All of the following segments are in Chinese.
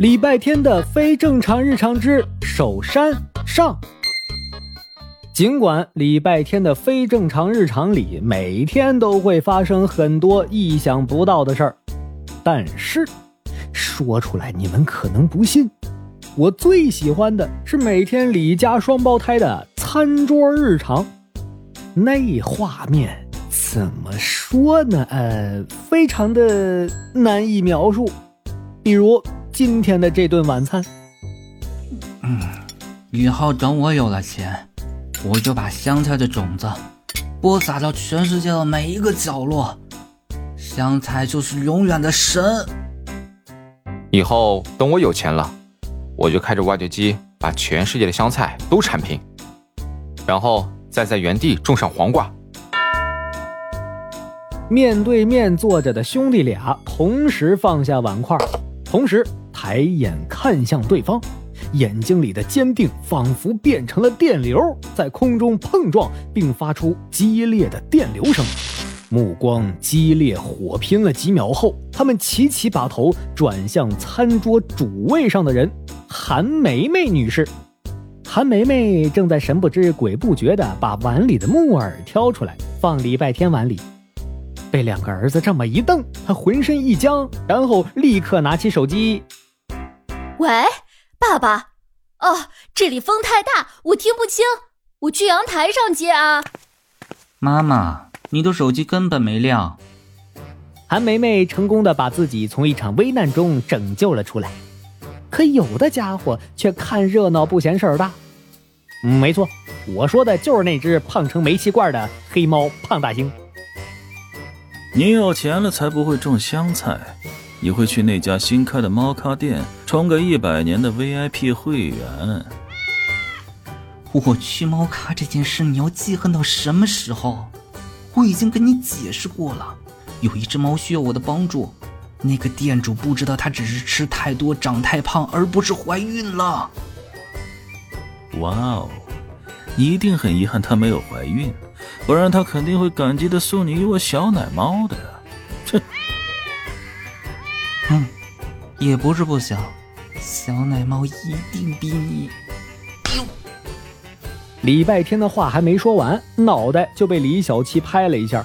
礼拜天的非正常日常之守山上。尽管礼拜天的非正常日常里每天都会发生很多意想不到的事儿，但是说出来你们可能不信。我最喜欢的是每天李家双胞胎的餐桌日常，那画面怎么说呢？呃，非常的难以描述。比如今天的这顿晚餐，嗯，以后等我有了钱。我就把香菜的种子播撒到全世界的每一个角落，香菜就是永远的神。以后等我有钱了，我就开着挖掘机把全世界的香菜都铲平，然后再在原地种上黄瓜。面对面坐着的兄弟俩同时放下碗筷，同时抬眼看向对方。眼睛里的坚定仿佛变成了电流，在空中碰撞，并发出激烈的电流声。目光激烈火拼了几秒后，他们齐齐把头转向餐桌主位上的人——韩梅梅女士。韩梅梅正在神不知鬼不觉地把碗里的木耳挑出来放礼拜天碗里。被两个儿子这么一瞪，她浑身一僵，然后立刻拿起手机：“喂。”爸爸，哦，这里风太大，我听不清，我去阳台上接啊。妈妈，你的手机根本没亮。韩梅梅成功的把自己从一场危难中拯救了出来，可有的家伙却看热闹不嫌事儿大。没错，我说的就是那只胖成煤气罐的黑猫胖大星。你有钱了才不会种香菜。你会去那家新开的猫咖店充个一百年的 VIP 会员？我去猫咖这件事，你要记恨到什么时候？我已经跟你解释过了，有一只猫需要我的帮助，那个店主不知道它只是吃太多长太胖，而不是怀孕了。哇哦，你一定很遗憾它没有怀孕，不然它肯定会感激的送你一窝小奶猫的。也不是不想，小奶猫一定比你。礼拜天的话还没说完，脑袋就被李小七拍了一下。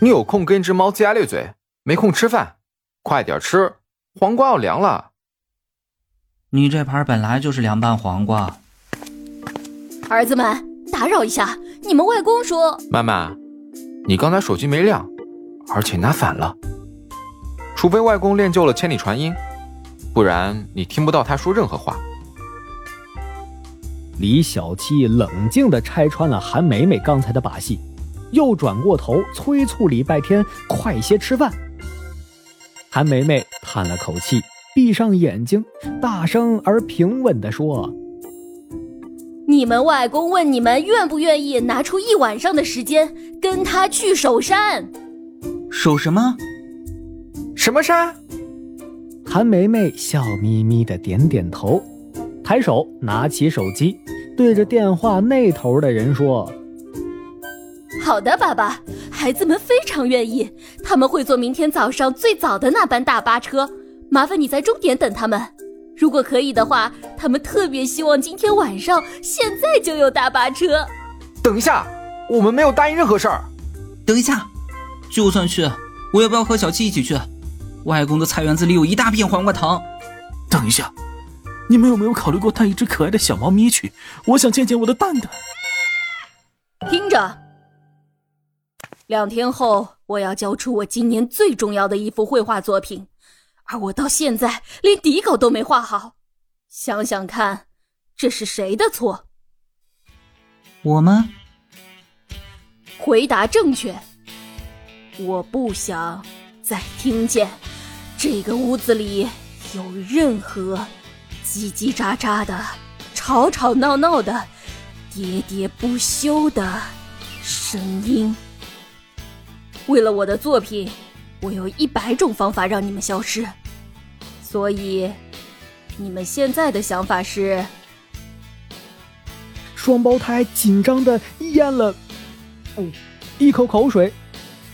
你有空跟只猫龇牙咧嘴，没空吃饭，快点吃，黄瓜要凉了。你这盘本来就是凉拌黄瓜。儿子们，打扰一下，你们外公说。妈妈，你刚才手机没亮，而且拿反了。除非外公练就了千里传音，不然你听不到他说任何话。李小七冷静地拆穿了韩梅梅刚才的把戏，又转过头催促礼拜天快些吃饭。韩梅梅叹了口气，闭上眼睛，大声而平稳地说：“你们外公问你们愿不愿意拿出一晚上的时间跟他去守山？守什么？”什么山？韩梅梅笑眯眯的点点头，抬手拿起手机，对着电话那头的人说：“好的，爸爸，孩子们非常愿意，他们会坐明天早上最早的那班大巴车，麻烦你在终点等他们。如果可以的话，他们特别希望今天晚上现在就有大巴车。”等一下，我们没有答应任何事儿。等一下，就算去，我要不要和小七一起去。外公的菜园子里有一大片黄瓜藤。等一下，你们有没有考虑过带一只可爱的小猫咪去？我想见见我的蛋蛋。听着，两天后我要交出我今年最重要的一幅绘画作品，而我到现在连底稿都没画好。想想看，这是谁的错？我吗？回答正确。我不想再听见。这个屋子里有任何叽叽喳喳的、吵吵闹闹的、喋喋不休的声音。为了我的作品，我有一百种方法让你们消失。所以，你们现在的想法是？双胞胎紧张的咽了嗯一口口水，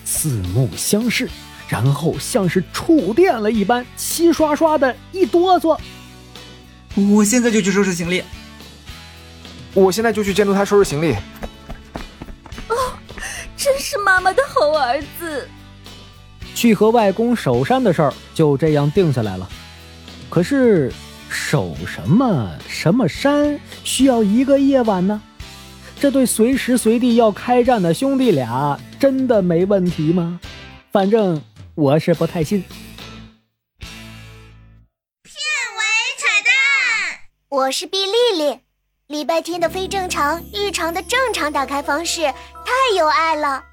四目相视。然后像是触电了一般，齐刷刷的一哆嗦。我现在就去收拾行李。我现在就去监督他收拾行李。哦，真是妈妈的好儿子。去和外公守山的事儿就这样定下来了。可是守什么什么山需要一个夜晚呢？这对随时随地要开战的兄弟俩真的没问题吗？反正我是不太信。片尾彩蛋，我是毕丽丽。礼拜天的非正常、日常的正常打开方式，太有爱了。